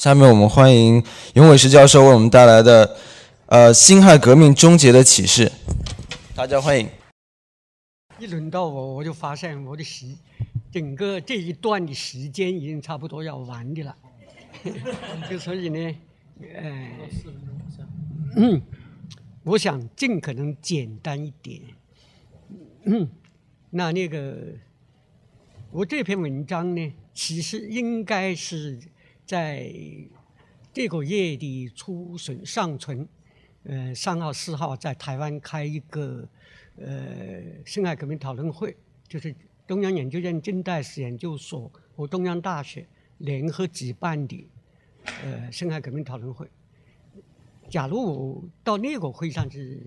下面我们欢迎永伟石教授为我们带来的呃辛亥革命终结的启示，大家欢迎。一轮到我，我就发现我的时整个这一段的时间已经差不多要完的了，就所以呢，呃，嗯，我想尽可能简单一点。嗯，那那个我这篇文章呢，其实应该是。在这个月的初旬上旬，呃，三号、四号在台湾开一个呃辛亥革命讨论会，就是中央研究院近代史研究所和中央大学联合举办的呃辛亥革命讨论会。假如我到那个会上去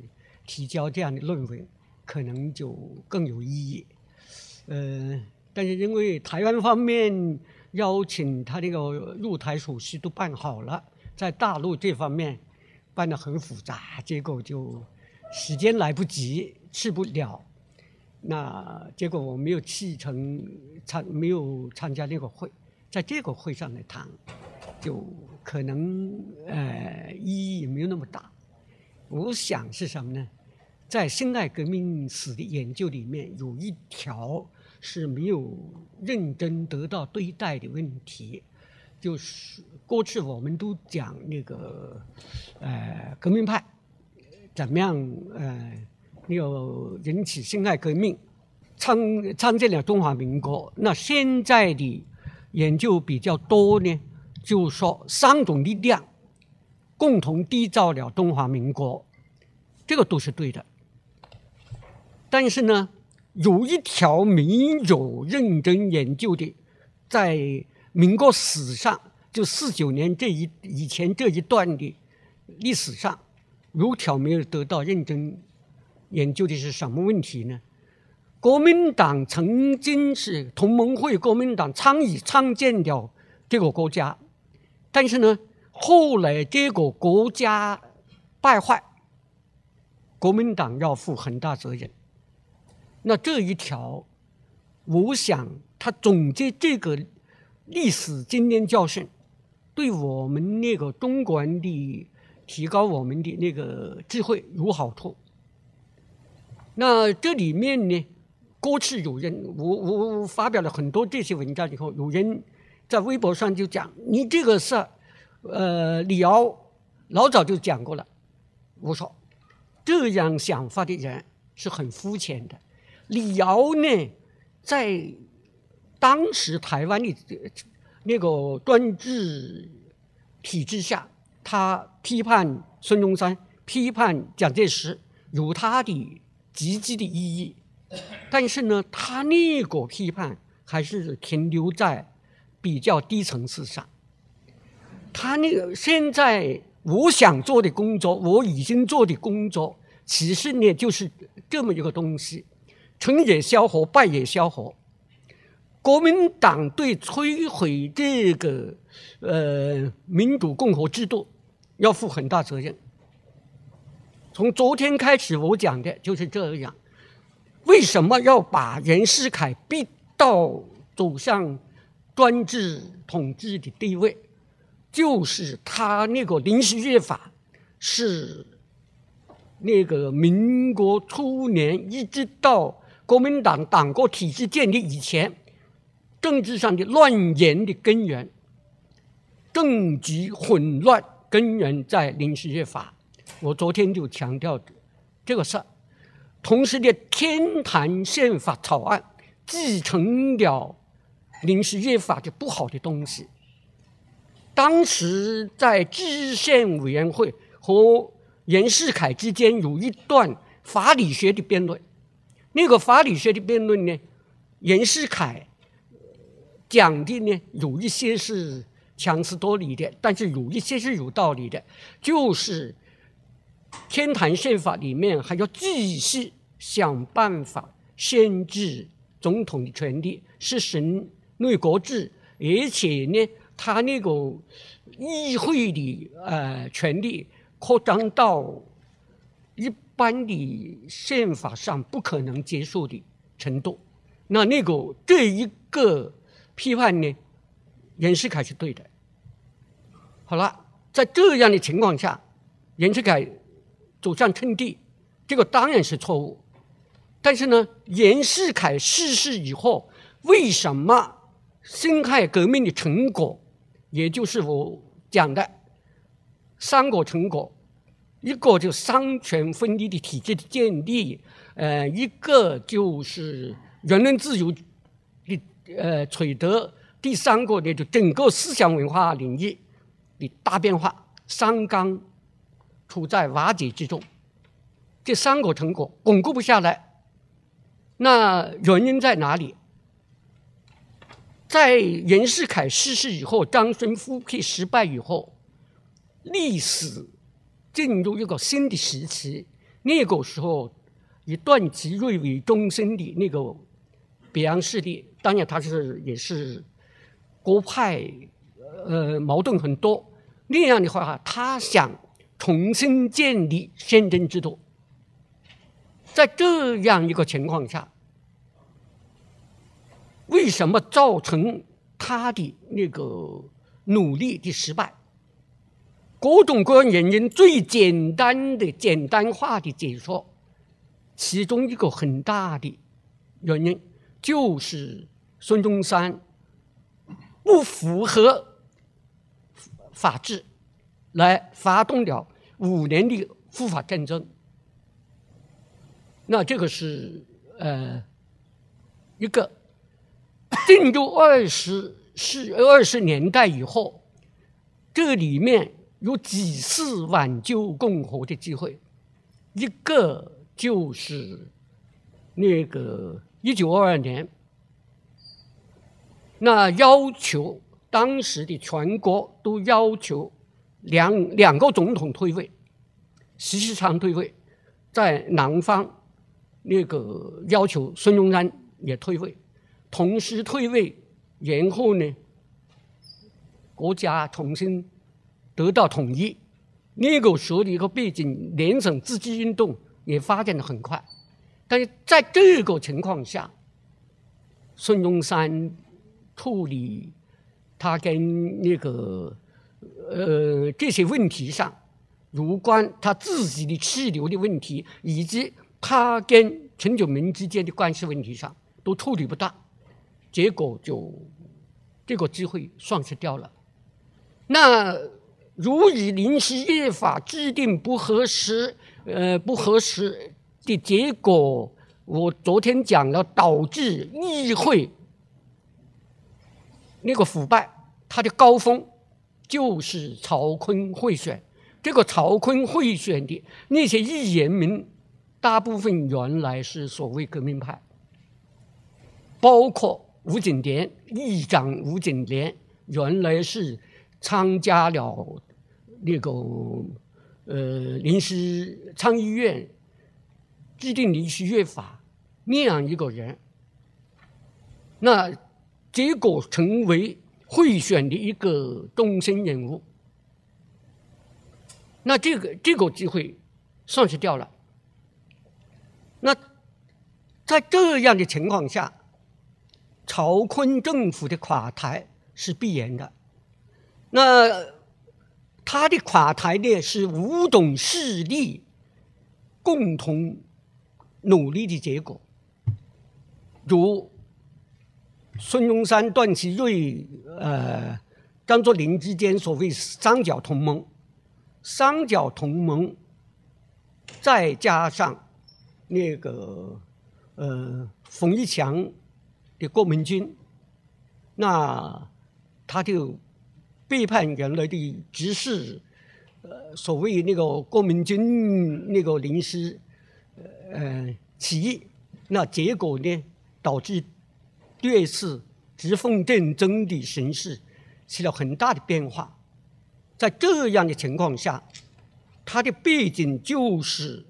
提交这样的论文，可能就更有意义。呃，但是因为台湾方面。邀请他那个入台手续都办好了，在大陆这方面办得很复杂，结果就时间来不及去不了，那结果我没有去成参没有参加那个会，在这个会上来谈，就可能呃意义没有那么大。我想是什么呢？在辛亥革命史的研究里面有一条。是没有认真得到对待的问题，就是过去我们都讲那个，呃，革命派怎么样，呃，有引起辛亥革命，创创建了中华民国。那现在的研究比较多呢，就说三种力量共同缔造了中华民国，这个都是对的，但是呢。有一条没有认真研究的，在民国史上，就四九年这一以前这一段的历史上，有条没有得到认真研究的是什么问题呢？国民党曾经是同盟会，国民党参与创建了这个国家，但是呢，后来这个国家败坏，国民党要负很大责任。那这一条，我想他总结这个历史经验教训，对我们那个中国人的提高我们的那个智慧有好处。那这里面呢，过去有人我我发表了很多这些文章以后，有人在微博上就讲你这个事，呃，李敖老早就讲过了。我说，这样想法的人是很肤浅的。李敖呢，在当时台湾的那个专制体制下，他批判孙中山、批判蒋介石，有他的积极的意义。但是呢，他那个批判还是停留在比较低层次上。他那个现在我想做的工作，我已经做的工作，其实呢，就是这么一个东西。成也萧何，败也萧何。国民党对摧毁这个呃民主共和制度要负很大责任。从昨天开始，我讲的就是这样。为什么要把袁世凯逼到走向专制统治的地位？就是他那个临时约法是那个民国初年一直到。国民党党国体制建立以前，政治上的乱源的根源，政局混乱根源在临时约法。我昨天就强调这个事儿。同时的天坛宪法草案继承了临时约法的不好的东西。当时在制宪委员会和袁世凯之间有一段法理学的辩论。那个法理学的辩论呢，袁世凯讲的呢，有一些是强词夺理的，但是有一些是有道理的。就是天坛宪法里面还要继续想办法限制总统的权利，实行内阁制，而且呢，他那个议会的呃权利扩张到一。般的宪法上不可能接受的程度，那那个这一个批判呢，袁世凯是对的。好了，在这样的情况下，袁世凯走向称帝，这个当然是错误。但是呢，袁世凯逝世以后，为什么辛亥革命的成果，也就是我讲的三个成果，一个就三权分立的体制的建立，呃，一个就是言论自由的呃取得，第三个呢就整个思想文化领域的大变化，三纲处在瓦解之中，这三个成果巩固不下来，那原因在哪里？在袁世凯逝世以后，张勋复辟失败以后，历史进入一个新的时期。那个时候，以段祺瑞为中心的那个北洋势力，当然他是也是国派，呃，矛盾很多。那样的话，他想重新建立宪政制度。在这样一个情况下。为什么造成他的那个努力的失败？各种各样原因，最简单的、简单化的解说，其中一个很大的原因就是孙中山不符合法治，来发动了五年的护法战争。那这个是呃一个。进入二十世二十年代以后，这里面有几次挽救共和的机会，一个就是那个一九二二年，那要求当时的全国都要求两两个总统退位，习世昌退位，在南方那个要求孙中山也退位。同时退位，然后呢，国家重新得到统一。那个时候的一个背景，联省自治运动也发展的很快。但是在这个情况下，孙中山处理他跟那个呃这些问题上，有关他自己的气流的问题，以及他跟陈炯明之间的关系问题上，都处理不当。结果就这个机会丧失掉了。那如以临时约法制定不合适，呃，不合适的结果，我昨天讲了，导致议会那个腐败，它的高峰就是曹锟贿选。这个曹锟贿选的那些议员们，大部分原来是所谓革命派，包括。吴景莲，议长吴景莲原来是参加了那个呃临时参议院制定临时约法那样一个人，那结果成为贿选的一个中心人物，那这个这个机会丧失掉了。那在这样的情况下。曹锟政府的垮台是必然的，那他的垮台呢是五种势力共同努力的结果，如孙中山、段祺瑞、呃张作霖之间所谓三角同盟，三角同盟，再加上那个呃冯玉祥。的国民军，那他就背叛原来的指示，呃，所谓那个国民军那个临时呃起义，那结果呢，导致第二次直奉战争的形势起了很大的变化。在这样的情况下，他的背景就是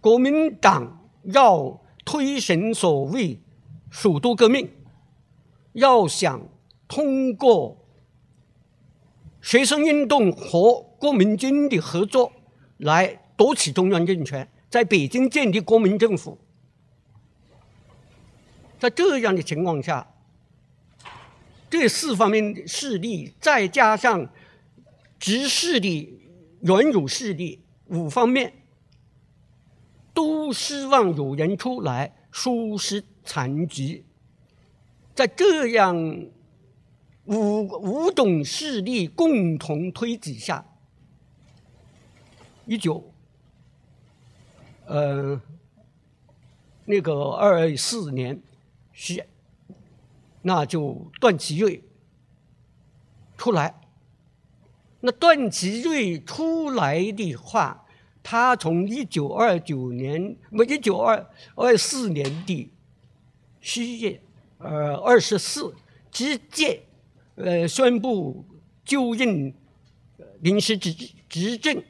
国民党要推行所谓。首都革命要想通过学生运动和国民军的合作来夺取中央政权，在北京建立国民政府。在这样的情况下，这四方面的势力再加上直系的、软辱势力五方面，都希望有人出来收拾残局。在这样五五种势力共同推举下，一九呃那个二四年是，那就段祺瑞出来。那段祺瑞出来的话，他从一九二九年不一九二二四年的七月呃二十四直接呃宣布就任临时执执政，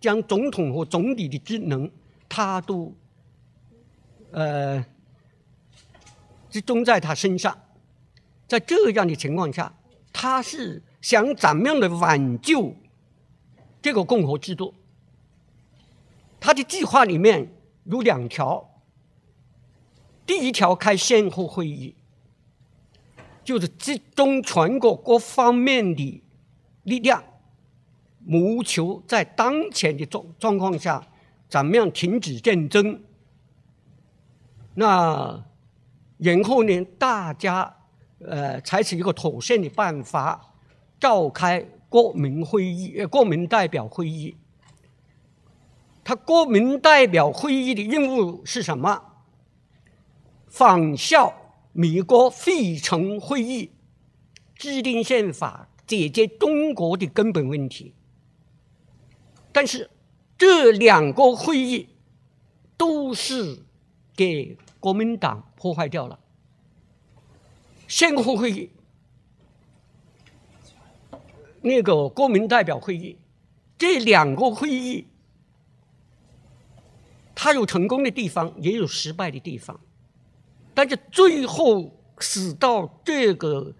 将总统和总理的职能他都呃集中在他身上，在这样的情况下，他是。想怎么样的挽救这个共和制度？他的计划里面有两条。第一条开先后会议，就是集中全国各方面的力量，谋求在当前的状状况下，怎么样停止战争。那然后呢，大家呃采取一个妥善的办法。召开国民会议，呃，国民代表会议。他国民代表会议的任务是什么？仿效美国费城会议，制定宪法，解决中国的根本问题。但是这两个会议都是给国民党破坏掉了。宪后会议。那个国民代表会议，这两个会议，它有成功的地方，也有失败的地方，但是最后使到这个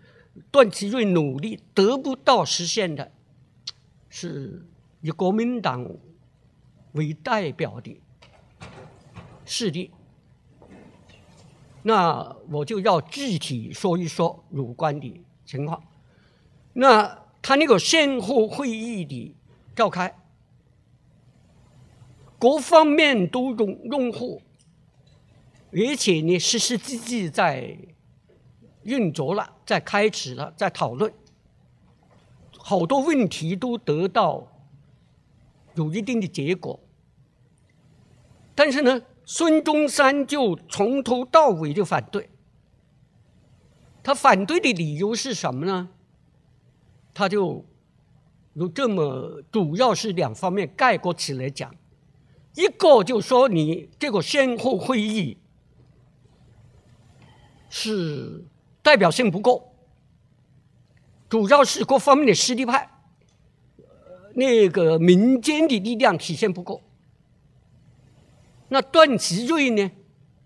段祺瑞努力得不到实现的，是以国民党为代表的势力。那我就要具体说一说有关的情况。那。他那个先后会议的召开，各方面都拥拥护，而且呢，实实际际在运作了，在开始了，在讨论，好多问题都得到有一定的结果。但是呢，孙中山就从头到尾就反对，他反对的理由是什么呢？他就有这么，主要是两方面概括起来讲，一个就说你这个先后会议是代表性不够，主要是各方面的实力派，那个民间的力量体现不够。那段祺瑞呢，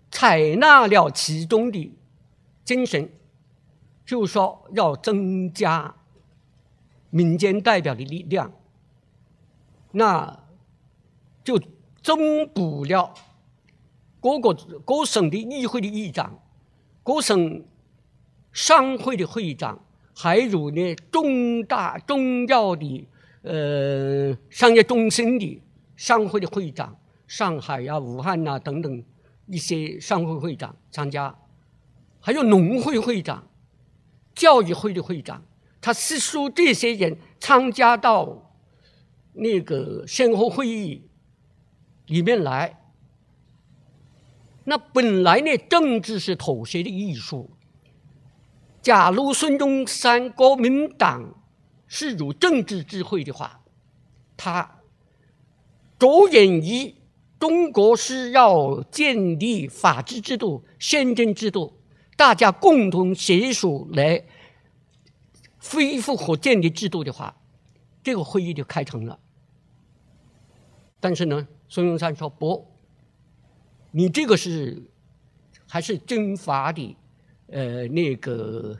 采纳了其中的精神，就说要增加。民间代表的力量，那就增补了各个各省的议会的议长、各省商会的会长，还有呢重大重要的呃商业中心的商会的会长，上海呀、武汉呐等等一些商会会长参加，还有农会会长、教育会的会长。他是说这些人参加到那个先后会议里面来，那本来呢，政治是妥协的艺术。假如孙中山国民党是有政治智慧的话，他着眼于中国是要建立法治制度、宪政制度，大家共同携手来。恢复和建立制度的话，这个会议就开成了。但是呢，孙中山说不，你这个是还是军阀的，呃，那个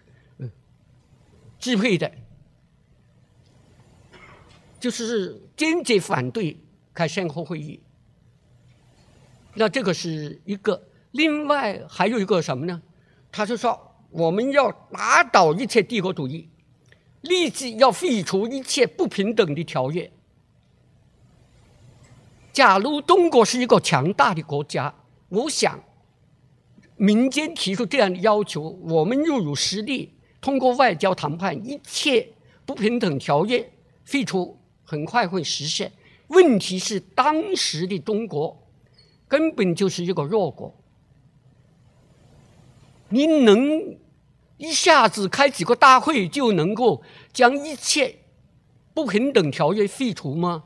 支配的，就是坚决反对开先后会议。那这个是一个，另外还有一个什么呢？他是说我们要打倒一切帝国主义。立即要废除一切不平等的条约。假如中国是一个强大的国家，我想民间提出这样的要求，我们又有实力通过外交谈判，一切不平等条约废除，很快会实现。问题是当时的中国根本就是一个弱国，你能一下子开几个大会就能够将一切不平等条约废除吗？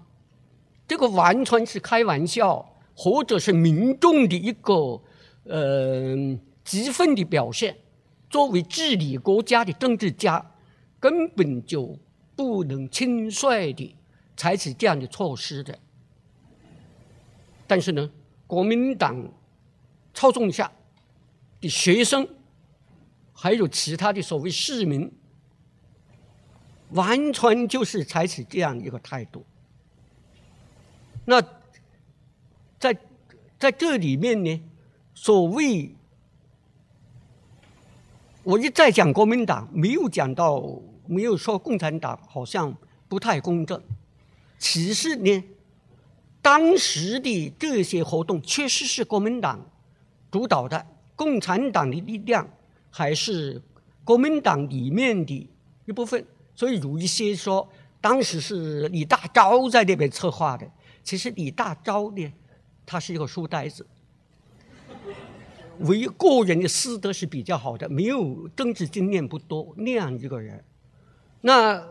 这个完全是开玩笑，或者是民众的一个呃激愤的表现。作为治理国家的政治家，根本就不能轻率的采取这样的措施的。但是呢，国民党操纵下的学生，还有其他的所谓市民，完全就是采取这样一个态度。那在在这里面呢，所谓我一再讲国民党，没有讲到，没有说共产党好像不太公正。其实呢，当时的这些活动确实是国民党主导的，共产党的力量还是国民党里面的一部分。所以有一些说，当时是李大钊在那边策划的。其实李大钊呢，他是一个书呆子，为个人的私德是比较好的，没有政治经验不多那样一个人。那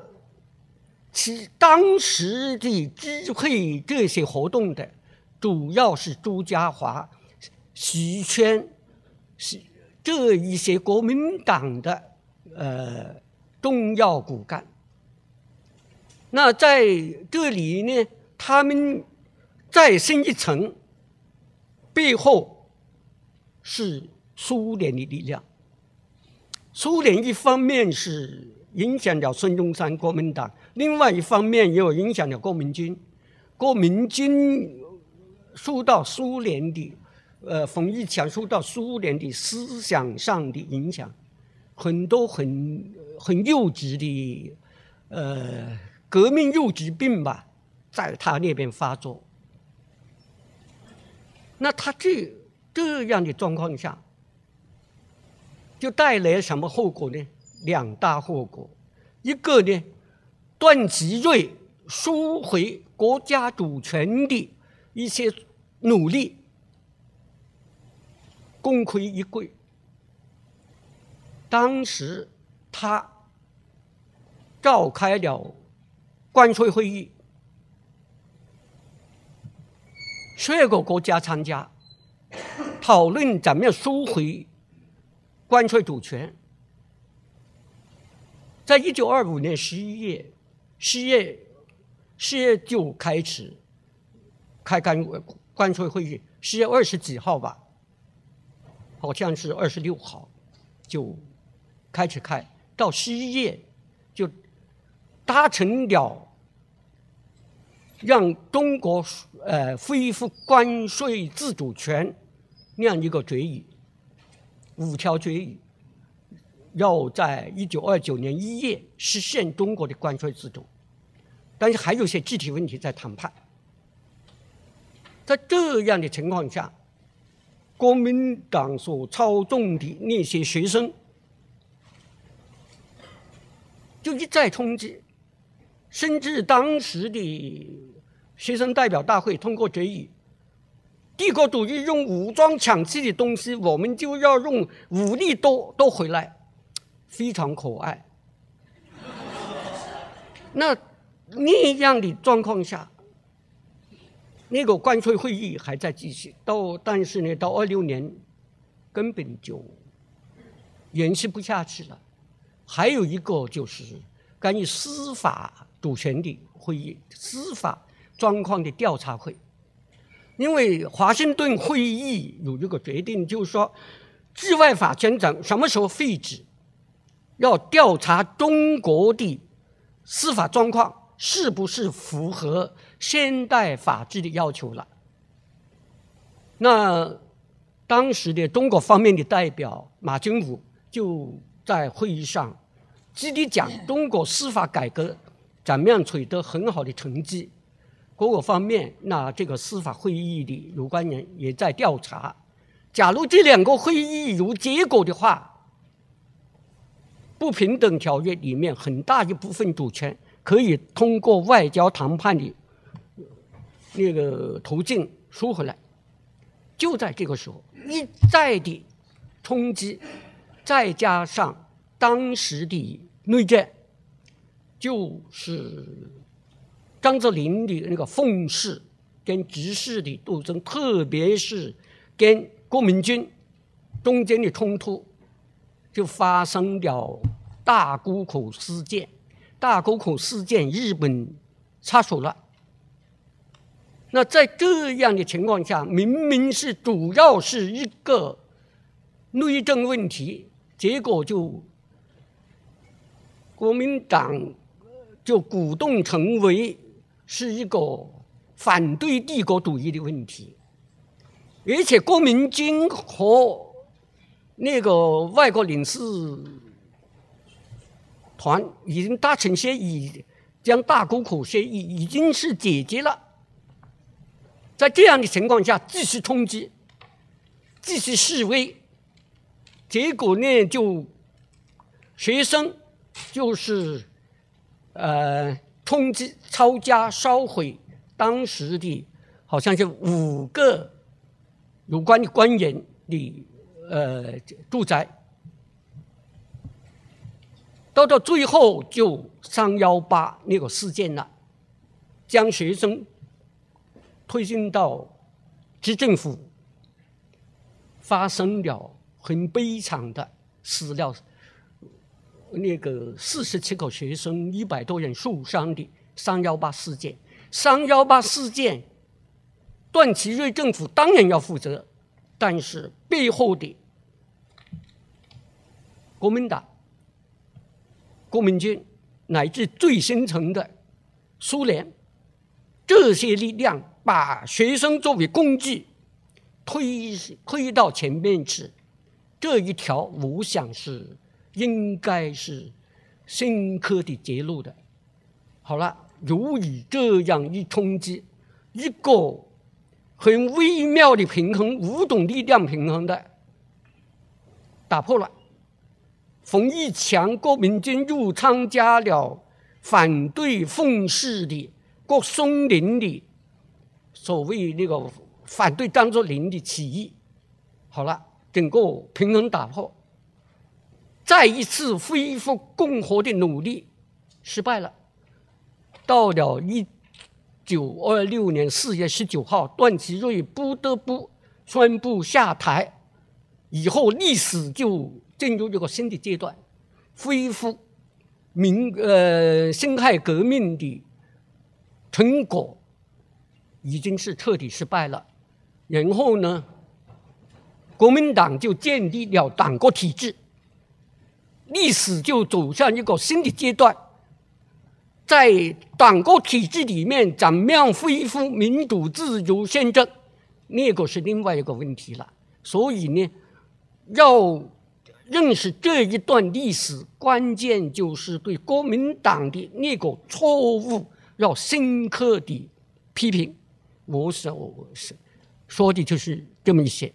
其当时的支会这些活动的，主要是朱家骅、徐谦，是这一些国民党的呃重要骨干。那在这里呢？他们再深一层，背后是苏联的力量。苏联一方面是影响了孙中山国民党，另外一方面也有影响了国民军。国民军受到苏联的，呃，冯玉祥受到苏联的思想上的影响，很多很很幼稚的，呃，革命幼稚病吧。在他那边发作，那他这这样的状况下，就带来什么后果呢？两大后果，一个呢，段祺瑞收回国家主权的一些努力功亏一篑。当时他召开了关税会议。十二个国家参加讨论怎么样收回关税主权。在一九二五年十一月，十月十月就开始开关关税会议，十月二十几号吧，好像是二十六号就开始开，到十一月就达成了。让中国呃恢复关税自主权那样一个决议，五条决议，要在一九二九年一月实现中国的关税自主，但是还有些具体问题在谈判。在这样的情况下，国民党所操纵的那些学生就一再冲击。甚至当时的学生代表大会通过决议：帝国主义用武装抢去的东西，我们就要用武力夺夺回来，非常可爱。那那样的状况下，那个关税会议还在继续，到但是呢，到二六年根本就延续不下去了。还有一个就是关于司法。主权的会议、司法状况的调查会，因为华盛顿会议有一个决定，就是说，治外法权长什么时候废止，要调查中国的司法状况是不是符合现代法治的要求了。那当时的中国方面的代表马君武就在会议上积极讲中国司法改革怎么样取得很好的成绩。各个方面，那这个司法会议的有关人也在调查。假如这两个会议有结果的话，不平等条约里面很大一部分主权可以通过外交谈判的那个途径收回来。就在这个时候，一再的冲击，再加上当时的内战，就是张作霖的那个奉事跟直事的斗争，特别是跟国民军中间的冲突，就发生了大沽口事件。大沽口事件，日本插手了。那在这样的情况下，明明是主要是一个内政问题，结果就国民党就鼓动成为是一个反对帝国主义的问题，而且国民军和那个外国领事团已经达成协议，将大沽口协议已经是解决了。在这样的情况下，继续冲击，继续示威，结果呢，就学生就是呃冲击、抄家、烧毁当时的，好像是五个有关的官员的呃住宅，到到最后就三幺八那个事件了，将学生。推进到执政府，发生了很悲惨的死了那个四十七个学生，一百多人受伤的“三幺八”事件。“三幺八”事件，段祺瑞政府当然要负责，但是背后的国民党、国民军乃至最深层的苏联这些力量。把学生作为工具推推到前面去，这一条我想是应该是深刻的揭露的。好了，由于这样一冲击，一个很微妙的平衡，五种力量平衡的打破了。冯玉祥国民军又参加了反对奉系的郭松龄的。所谓那个反对张作霖的起义，好了，整个平衡打破，再一次恢复共和的努力失败了。到了一九二六年四月十九号，段祺瑞不得不宣布下台，以后历史就进入一个新的阶段，恢复民呃辛亥革命的成果。已经是彻底失败了，然后呢，国民党就建立了党国体制，历史就走向一个新的阶段。在党国体制里面，怎么样恢复民主自由宪政，那个是另外一个问题了。所以呢，要认识这一段历史，关键就是对国民党的那个错误要深刻的批评。我是我是说的就是这么一些。